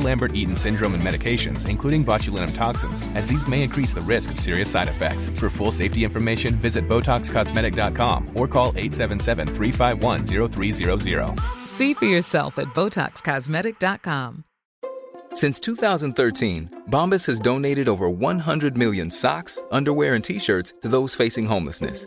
Lambert-Eaton syndrome and medications, including botulinum toxins, as these may increase the risk of serious side effects. For full safety information, visit BotoxCosmetic.com or call 877-351-0300. See for yourself at BotoxCosmetic.com. Since 2013, Bombas has donated over 100 million socks, underwear, and t-shirts to those facing homelessness.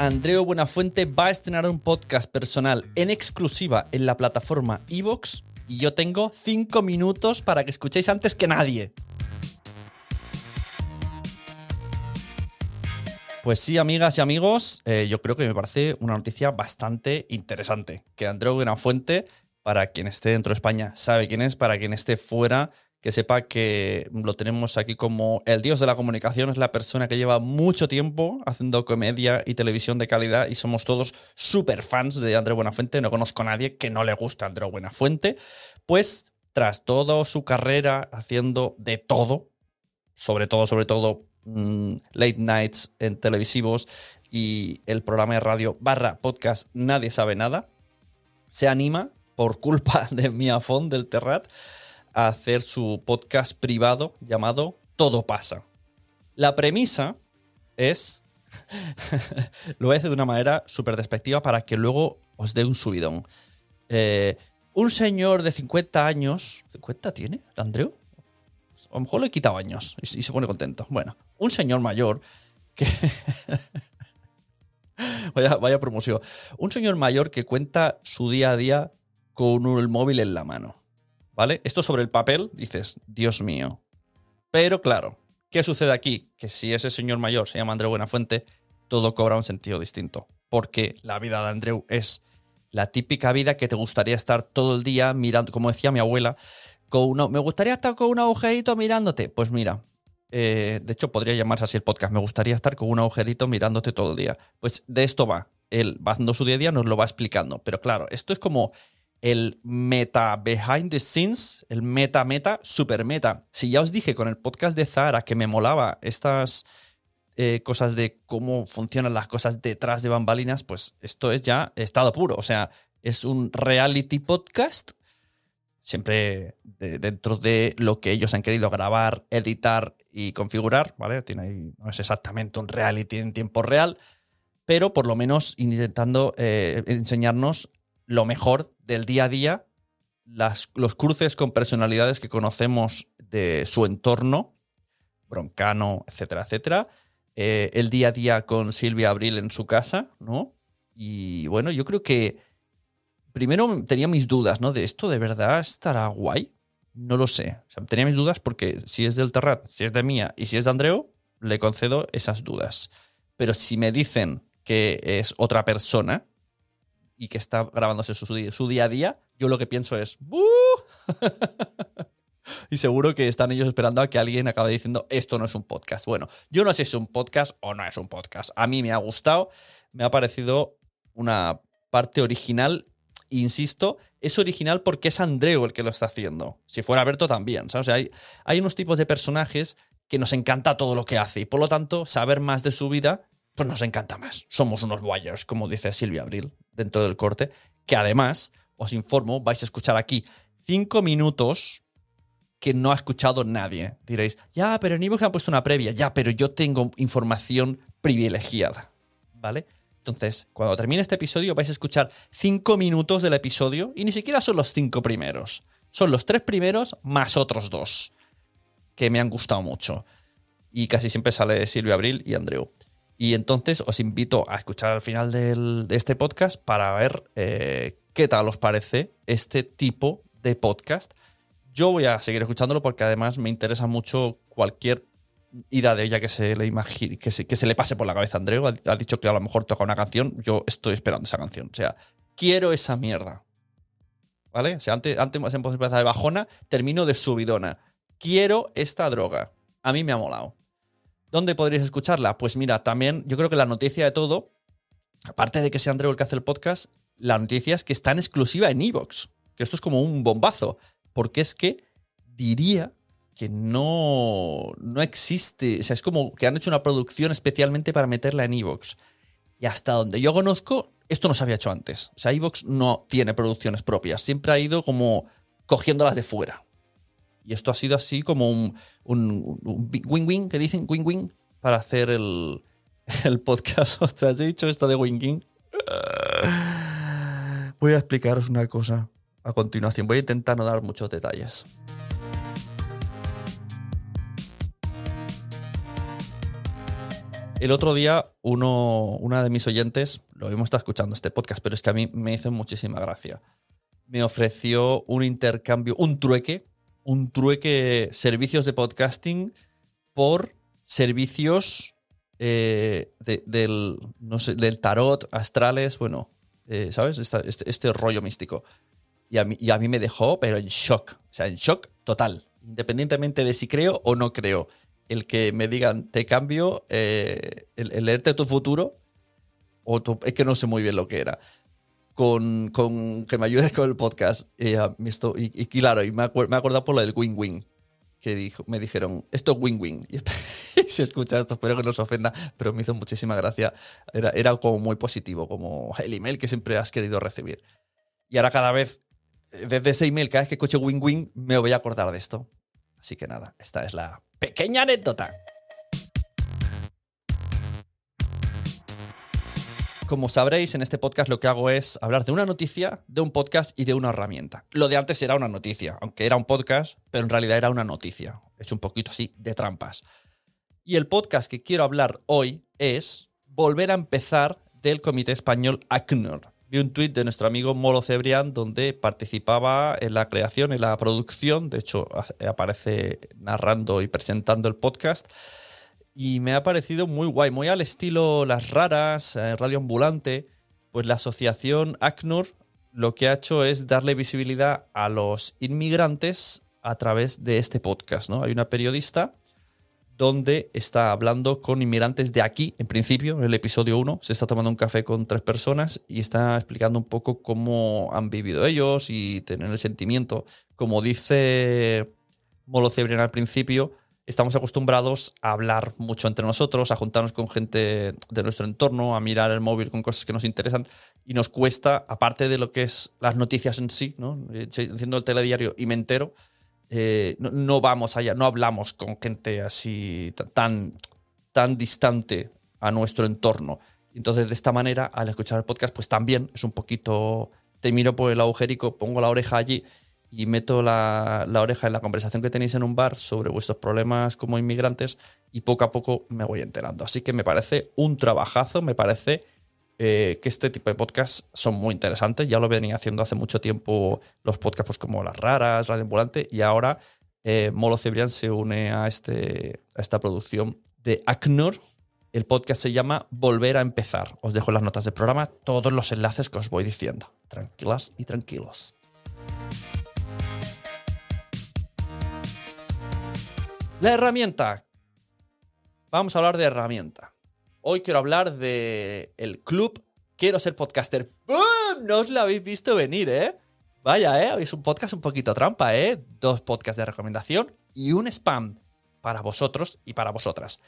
Andreu Buenafuente va a estrenar un podcast personal en exclusiva en la plataforma Evox y yo tengo 5 minutos para que escuchéis antes que nadie. Pues sí, amigas y amigos, eh, yo creo que me parece una noticia bastante interesante. Que Andreu Buenafuente, para quien esté dentro de España, sabe quién es, para quien esté fuera, que sepa que lo tenemos aquí como el dios de la comunicación, es la persona que lleva mucho tiempo haciendo comedia y televisión de calidad y somos todos súper fans de Andreu Buenafuente, no conozco a nadie que no le guste a Andreu Buenafuente, pues tras toda su carrera haciendo de todo, sobre todo, sobre todo mm, late nights en televisivos y el programa de radio barra podcast Nadie sabe nada, se anima por culpa de Miafón del Terrat hacer su podcast privado llamado Todo pasa. La premisa es, lo voy de una manera súper despectiva para que luego os dé un subidón. Eh, un señor de 50 años, ¿50 tiene, Andreu? A lo mejor le he quitado años y, se pone contento. Bueno, un señor mayor que... vaya, vaya promoción. Un señor mayor que cuenta su día a día con el móvil en la mano. ¿Vale? Esto sobre el papel, dices, Dios mío. Pero claro, ¿qué sucede aquí? Que si ese señor mayor se llama Andreu Buenafuente, todo cobra un sentido distinto. Porque la vida de Andreu es la típica vida que te gustaría estar todo el día mirando, como decía mi abuela, con me gustaría estar con un agujerito mirándote. Pues mira, eh, de hecho podría llamarse así el podcast, me gustaría estar con un agujerito mirándote todo el día. Pues de esto va. Él va haciendo su día a día, nos lo va explicando. Pero claro, esto es como el meta behind the scenes, el meta meta, super meta. Si ya os dije con el podcast de Zara que me molaba estas eh, cosas de cómo funcionan las cosas detrás de bambalinas, pues esto es ya estado puro. O sea, es un reality podcast, siempre de- dentro de lo que ellos han querido grabar, editar y configurar, ¿vale? Tiene no es exactamente un reality en tiempo real, pero por lo menos intentando eh, enseñarnos lo mejor del día a día, las- los cruces con personalidades que conocemos de su entorno, Broncano, etcétera, etcétera. Eh, el día a día con Silvia Abril en su casa, ¿no? Y bueno, yo creo que primero tenía mis dudas, ¿no? De esto de verdad estará guay. No lo sé. Tenía mis dudas porque si es del Terrat, si es de Mía y si es de Andreu, le concedo esas dudas. Pero si me dicen que es otra persona y que está grabándose su, día a día, yo lo que pienso es, "¡Buh!". y seguro que están ellos esperando a que alguien acabe diciendo esto no es un podcast. Bueno, yo no sé si es un podcast o no es un podcast. A mí me ha gustado, me ha parecido una parte original. Insisto, es original porque es Andreu el que lo está haciendo. Si fuera Berto también. ¿sabes? O sea, hay, hay unos tipos de personajes que nos encanta todo lo que hace y por lo tanto saber más de su vida pues nos encanta más. Somos unos wires, como dice Silvia Abril dentro del corte, que además, os informo, vais a escuchar aquí cinco minutos que no ha escuchado nadie. Diréis, ya, pero en Evox han puesto una previa. Ya, pero yo tengo información privilegiada. ¿Vale? Entonces, cuando termine este episodio, vais a escuchar cinco minutos del episodio y ni siquiera son los cinco primeros. Son los tres primeros más otros dos que me han gustado mucho. Y casi siempre sale Silvia Abril y Andreu. Y entonces os invito a escuchar al final de este podcast para ver eh, qué tal os parece este tipo de podcast. Yo voy a seguir escuchándolo porque además me interesa mucho cualquier idea de ella que se le imagine, que se le pase por la cabeza a Andreu. Ha, dicho que a lo mejor toca una canción. Yo estoy esperando esa canción. O sea, quiero esa mierda. ¿Vale? O sea, antes, antes hemos empezado de bajona, termino de subidona. Quiero esta droga. A mí me ha molado. ¿Dónde podréis escucharla? Pues mira, también yo creo que la noticia de todo, aparte de que sea Andreu el que hace el podcast, la noticia es que está en exclusiva en Evox. Que esto es como un bombazo. Porque es que diría que no, no existe. O sea, es como que han hecho una producción especialmente para meterla en Evox. Y hasta donde yo conozco, esto no se había hecho antes. O sea, Evox no tiene producciones propias. Siempre ha ido como cogiéndolas de fuera. Y esto ha sido así como un, un, win-win, que dicen win-win, para hacer el, el podcast. Ostras, he dicho esto de win-win. Voy a explicaros una cosa a continuación. Voy a intentar no dar muchos detalles. El otro día, uno, una de mis oyentes, lo mismo está escuchando este podcast, pero es que a mí me hizo muchísima gracia. Me ofreció un intercambio, un trueque un trueque servicios de podcasting por servicios eh, del, del tarot, astrales, bueno, eh, ¿sabes? Este, este, rollo místico. Y a, mí, y a mí me dejó, pero en shock, o sea, en shock total, independientemente de si creo o no creo. El que me digan, te cambio, eh, el, leerte tu futuro, o es que no sé muy bien lo que era con, que me ayudes con el podcast. Y, y, claro, y me, he acordado por lo del win-win. Que me dijeron, esto es win-win. Y se escucha esto, espero que no se ofenda, pero me hizo muchísima gracia. Era, era como muy positivo, como el email que siempre has querido recibir. Y ahora cada vez, desde ese email, cada vez que escuche win-win, me voy a acordar de esto. Así que nada, esta es la pequeña anécdota. Como sabréis, en este podcast lo que hago es hablar de una noticia, de un podcast y de una herramienta. Lo de antes era una noticia, aunque era un podcast, pero en realidad era una noticia. Es un poquito así de trampas. Y el podcast que quiero hablar hoy es volver a empezar del Comité Español ACNUR. Vi un tuit de nuestro amigo Molo Cebrián donde participaba en la creación, y la producción, de hecho aparece narrando y presentando el podcast y me ha parecido muy guay, muy al estilo Las Raras, eh, Radio Ambulante, pues la asociación ACNUR lo que ha hecho es darle visibilidad a los inmigrantes a través de este podcast, ¿no? Hay una periodista donde está hablando con inmigrantes de aquí, en principio, en el episodio 1, se está tomando un café con tres personas y está explicando un poco cómo han vivido ellos y tener el sentimiento. Como dice Molo Cebrián al principio, estamos acostumbrados a hablar mucho entre nosotros, a juntarnos con gente de nuestro entorno, a mirar el móvil con cosas que nos interesan y nos cuesta, aparte de lo que es las noticias en sí, ¿no? haciendo el telediario y me entero, eh, no, vamos allá, no hablamos con gente así tan, tan distante a nuestro entorno. Entonces, de esta manera, al escuchar el podcast, pues también es un poquito, te miro por el agujerico, pongo la oreja allí y meto la, oreja en la conversación que tenéis en un bar sobre vuestros problemas como inmigrantes y poco a poco me voy enterando. Así que me parece un trabajazo, me parece eh, que este tipo de podcasts son muy interesantes. Ya lo venía haciendo hace mucho tiempo los podcasts pues, como Las Raras, Radio Ambulante y ahora eh, Molo Cebrián se une a, este, a esta producción de ACNUR. El podcast se llama Volver a empezar. Os dejo en las notas del programa todos los enlaces que os voy diciendo. Tranquilas y tranquilos. La herramienta. Vamos a hablar de herramienta. Hoy quiero hablar de el club Quiero ser podcaster. ¡Bum! No os lo habéis visto venir, ¿eh? Vaya, ¿eh? Habéis un podcast un poquito trampa, ¿eh? Dos podcasts de recomendación y un spam para vosotros y para vosotras.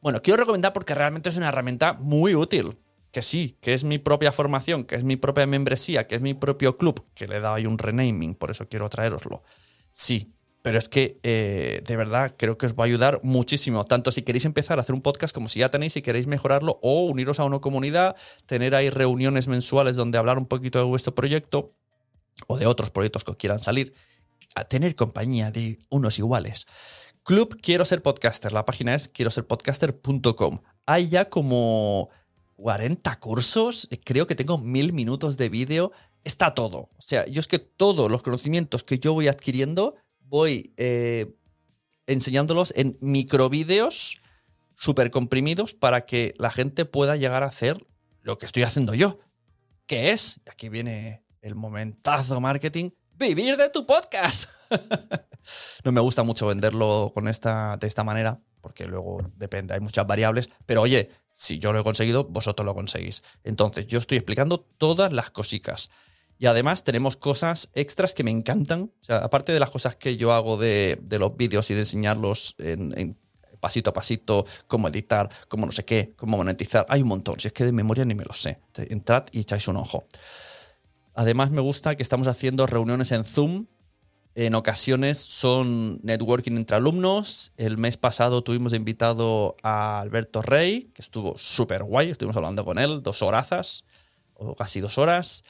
Bueno, quiero recomendar porque realmente es una herramienta muy útil. Que sí, que es mi propia formación, que es mi propia membresía, que es mi propio club, que le he dado ahí un renaming, por eso quiero traeroslo. Sí, pero es que eh, de verdad creo que os va a ayudar muchísimo, tanto si queréis empezar a hacer un podcast como si ya tenéis y queréis mejorarlo o uniros a una comunidad, tener ahí reuniones mensuales donde hablar un poquito de vuestro proyecto o de otros proyectos que os quieran salir, a tener compañía de unos iguales. Club Quiero Ser Podcaster, la página es quiero ser podcaster.com. Hay ya como 40 cursos, creo que tengo mil minutos de vídeo, está todo. O sea, yo es que todos los conocimientos que yo voy adquiriendo voy eh, enseñándolos en microvídeos súper comprimidos para que la gente pueda llegar a hacer lo que estoy haciendo yo. Que es, aquí viene el momentazo marketing, vivir de tu podcast. no me gusta mucho venderlo con esta, de esta manera, porque luego depende, hay muchas variables, pero oye, si yo lo he conseguido, vosotros lo conseguís. Entonces, yo estoy explicando todas las cositas. Y además tenemos cosas extras que me encantan. Aparte de las cosas que yo hago de, los vídeos y de enseñarlos en, pasito a pasito, cómo editar, cómo no sé qué, cómo monetizar, hay un montón. Si es que de memoria ni me lo sé. Entrad y echáis un ojo. Además me gusta que estamos haciendo reuniones en Zoom. En ocasiones son networking entre alumnos. El mes pasado tuvimos invitado a Alberto Rey, que estuvo súper guay. Estuvimos hablando con él dos horas, o casi dos horas.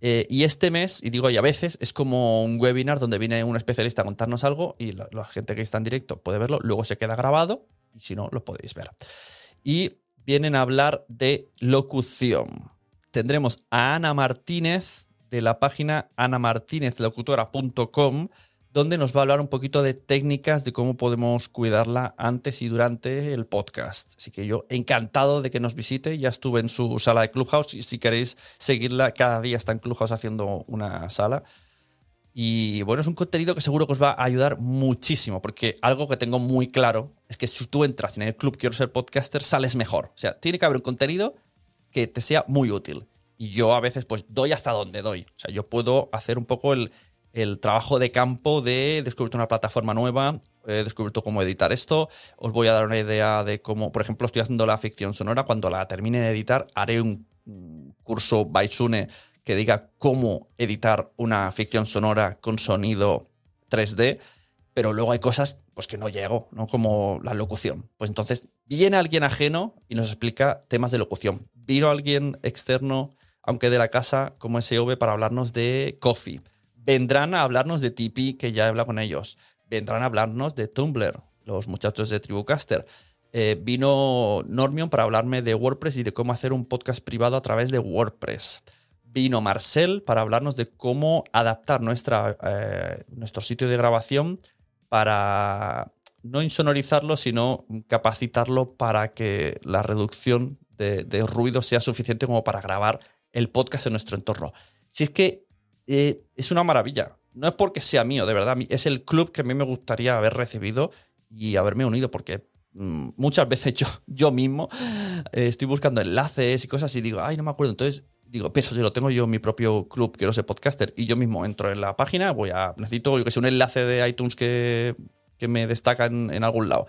Eh, y este mes, y digo, y a veces, es como un webinar donde viene un especialista a contarnos algo y la, gente que está en directo puede verlo, luego se queda grabado y si no, lo podéis ver. Y vienen a hablar de locución. Tendremos a Ana Martínez de la página anamartinezlocutora.com donde nos va a hablar un poquito de técnicas de cómo podemos cuidarla antes y durante el podcast. Así que yo encantado de que nos visite, ya estuve en su sala de Clubhouse y si queréis seguirla, cada día está en Clubhouse haciendo una sala. Y bueno, es un contenido que seguro que os va a ayudar muchísimo, porque algo que tengo muy claro es que si tú entras en el club Quiero ser podcaster, sales mejor. O sea, tiene que haber un contenido que te sea muy útil. Y yo a veces pues doy hasta donde doy. O sea, yo puedo hacer un poco el, el trabajo de campo de descubrir una plataforma nueva, he descubierto cómo editar esto. Os voy a dar una idea de cómo, por ejemplo, estoy haciendo la ficción sonora. Cuando la termine de editar, haré un curso Baisune que diga cómo editar una ficción sonora con sonido 3D. Pero luego hay cosas pues, que no llego, ¿no? Como la locución. Pues entonces viene alguien ajeno y nos explica temas de locución. Vino alguien externo, aunque de la casa, como SV, para hablarnos de coffee Vendrán a hablarnos de Tipeee, que ya he hablado con ellos. Vendrán a hablarnos de Tumblr, los muchachos de Tribucaster. Eh, vino Normion para hablarme de WordPress y de cómo hacer un podcast privado a través de WordPress. Vino Marcel para hablarnos de cómo adaptar nuestra, eh, nuestro sitio de grabación para no insonorizarlo, sino capacitarlo para que la reducción de, de ruido sea suficiente como para grabar el podcast en nuestro entorno. Si es que eh, es una maravilla. No es porque sea mío, de verdad. Es el club que a mí me gustaría haber recibido y haberme unido, porque mm, muchas veces yo, yo mismo eh, estoy buscando enlaces y cosas y digo, ay, no me acuerdo. Entonces digo, peso, yo lo tengo yo en mi propio club, quiero ser podcaster, y yo mismo entro en la página, voy a, necesito, yo que sé, un enlace de iTunes que, que me destaca en, algún lado.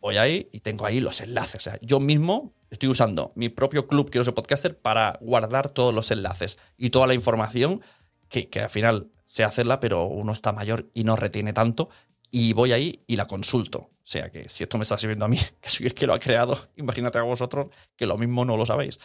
Voy ahí y tengo ahí los enlaces. O sea, yo mismo estoy usando mi propio club, quiero ser podcaster, para guardar todos los enlaces y toda la información que, al final sé hacerla, pero uno está mayor y no retiene tanto. Y voy ahí y la consulto. O sea que si esto me está sirviendo a mí, que soy el que lo ha creado, imagínate a vosotros que lo mismo no lo sabéis.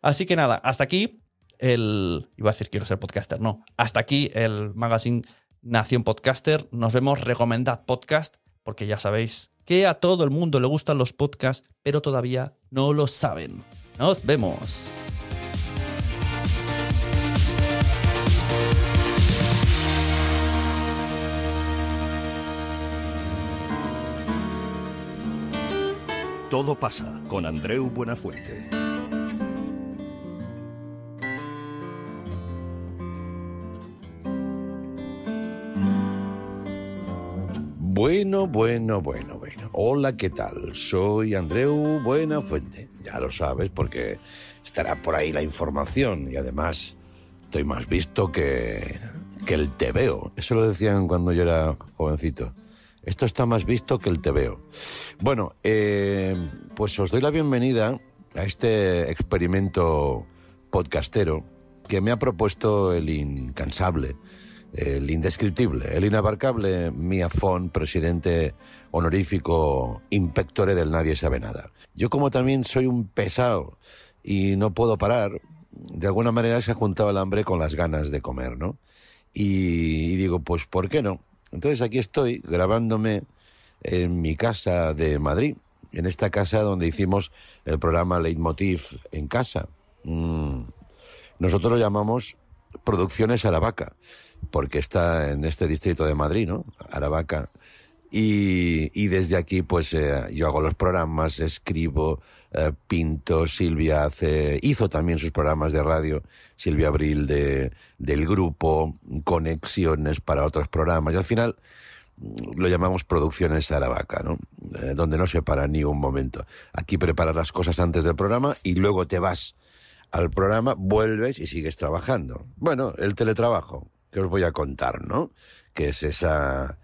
Así que nada, hasta aquí el. Iba a decir quiero ser podcaster, no. Hasta aquí el magazine Nación Podcaster. Nos vemos, recomendad podcast, porque ya sabéis que a todo el mundo le gustan los podcasts, pero todavía no lo saben. Nos vemos. Todo pasa con Andreu Buenafuente. Bueno, bueno, bueno, bueno. Hola, ¿qué tal? Soy Andreu Buenafuente. Ya lo sabes porque estará por ahí la información y además estoy más visto que, que el tebeo. Eso lo decían cuando yo era jovencito. Esto está más visto que el tebeo. Bueno, eh, pues os doy la bienvenida a este experimento podcastero que me ha propuesto el incansable, el indescriptible, el inabarcable Mia Fon, presidente honorífico inspectore del Nadie Sabe Nada. Yo como también soy un pesado y no puedo parar, de alguna manera se ha juntado el hambre con las ganas de comer, ¿no? Y, y digo, pues ¿por qué no? Entonces aquí estoy grabándome en mi casa de Madrid, en esta casa donde hicimos el programa Leitmotiv en casa. Mm. Nosotros lo llamamos Producciones Aravaca, porque está en este distrito de Madrid, ¿no? Aravaca. Y, y desde aquí, pues eh, yo hago los programas, escribo, eh, pinto, Silvia hace, hizo también sus programas de radio, Silvia Abril de, del grupo, conexiones para otros programas. Y al final mm, lo llamamos Producciones Aravaca, ¿no? Eh, donde no se para ni un momento. Aquí preparas las cosas antes del programa y luego te vas al programa, vuelves y sigues trabajando. Bueno, el teletrabajo, que os voy a contar, ¿no? Que es esa,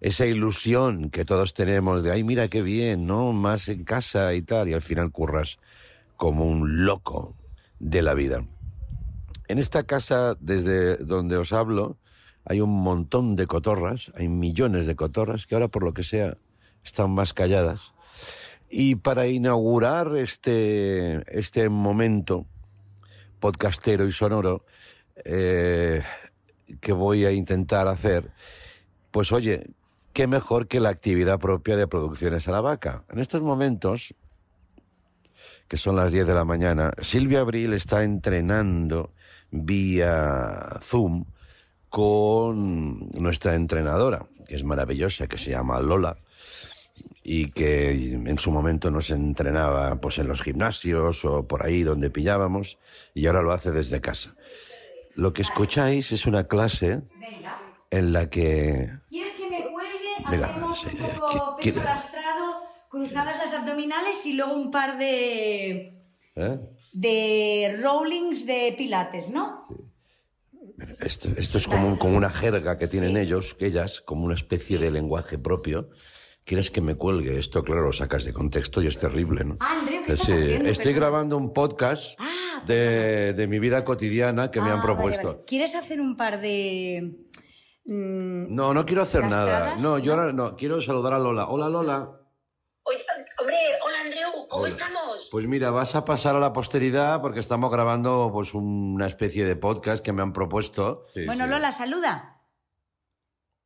esa ilusión que todos tenemos de, ay, mira qué bien, ¿no? Más en casa y tal, y al final curras como un loco de la vida. En esta casa, desde donde os hablo, hay un montón de cotorras, hay millones de cotorras que ahora, por lo que sea, están más calladas. Y para inaugurar este, este momento podcastero y sonoro eh, que voy a intentar hacer, pues oye, qué mejor que la actividad propia de Producciones a la Vaca. En estos momentos, que son las 10 de la mañana, Silvia Abril está entrenando vía Zoom con nuestra entrenadora, que es maravillosa, que se llama Lola y que en su momento nos entrenaba pues en los gimnasios o por ahí donde pillábamos y ahora lo hace desde casa. Lo que escucháis es una clase en la que Sí, un poco peso cruzadas las abdominales y luego un par de, ¿eh? de rollings de pilates, ¿no? Esto, esto es como, como una jerga que tienen ellos, que ellas, como una especie de lenguaje propio. ¿Quieres que me cuelgue? Esto, claro, lo sacas de contexto y es terrible, ¿no? Ah, Andreu, ¿qué estás Sí, haciendo? estoy grabando un podcast Ah, de, de mi vida cotidiana que me Ah, han vale, propuesto. vale. ¿Quieres hacer un par de... mm, No, no quiero hacer nada. No, yo ahora no, quiero saludar a Lola. Hola, Lola. Oye, hombre, hola Andreu, ¿cómo Hola. estamos? Pues mira, vas a pasar a la posteridad porque estamos grabando pues una especie de podcast que me han propuesto. Sí, bueno, sí. Lola, saluda.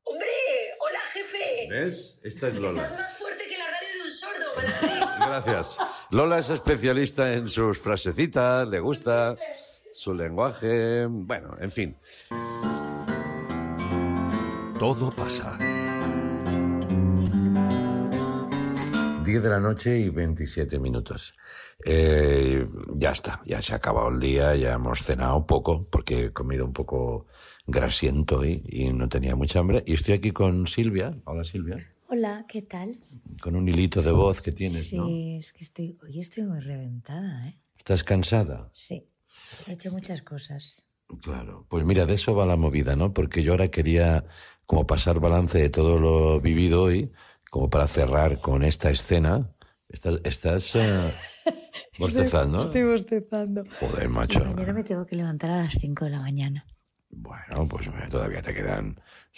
Hombre, hola jefe. ¿Ves? Esta es Lola. Estás más fuerte que la radio de un sordo, Balancín. Gracias. Lola es especialista en sus frasecitas, le gusta su lenguaje, bueno, en fin. Todo pasa. 10 de la noche y 27 minutos. Eh, ya está, ya se ha acabado el día, ya hemos cenado poco, porque he comido un poco grasiento hoy y no tenía mucha hambre. Y estoy aquí con Silvia. Hola Silvia. Hola, ¿qué tal? Con un hilito de voz que tienes, Sí, ¿no? es que estoy, hoy estoy muy reventada, ¿eh? ¿Estás cansada? Sí, he hecho muchas cosas. Claro. Pues mira, de eso va la movida, ¿no? Porque yo ahora quería como pasar balance de todo lo vivido hoy, como para cerrar con esta escena. Estás, estás eh, bostezando. Estoy bostezando. Joder, macho. Mañana me tengo que levantar a las 5 de la mañana. Bueno, pues todavía te quedan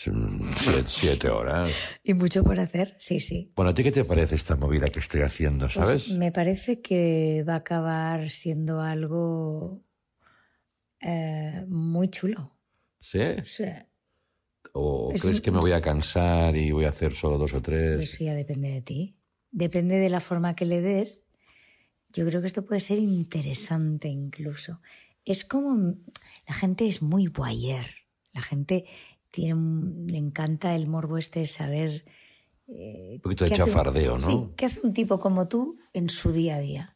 mm, siete, siete horas. ¿Y mucho por hacer? Sí, sí. Bueno, ¿a ti qué te parece esta movida que estoy haciendo, Pues sabes? me parece que va a acabar siendo algo eh, muy chulo. ¿Sí? Sí. ¿O Es crees que me voy a cansar y voy a hacer solo dos o tres? Eso ya depende de ti. Depende de la forma que le des. Yo creo que esto puede ser interesante incluso. Es como... La gente es muy voyeur. La gente tiene un- le encanta el morbo este de saber... eh, Un poquito de un- chafardeo, ¿no? Sí, ¿qué hace un tipo como tú en su día a día?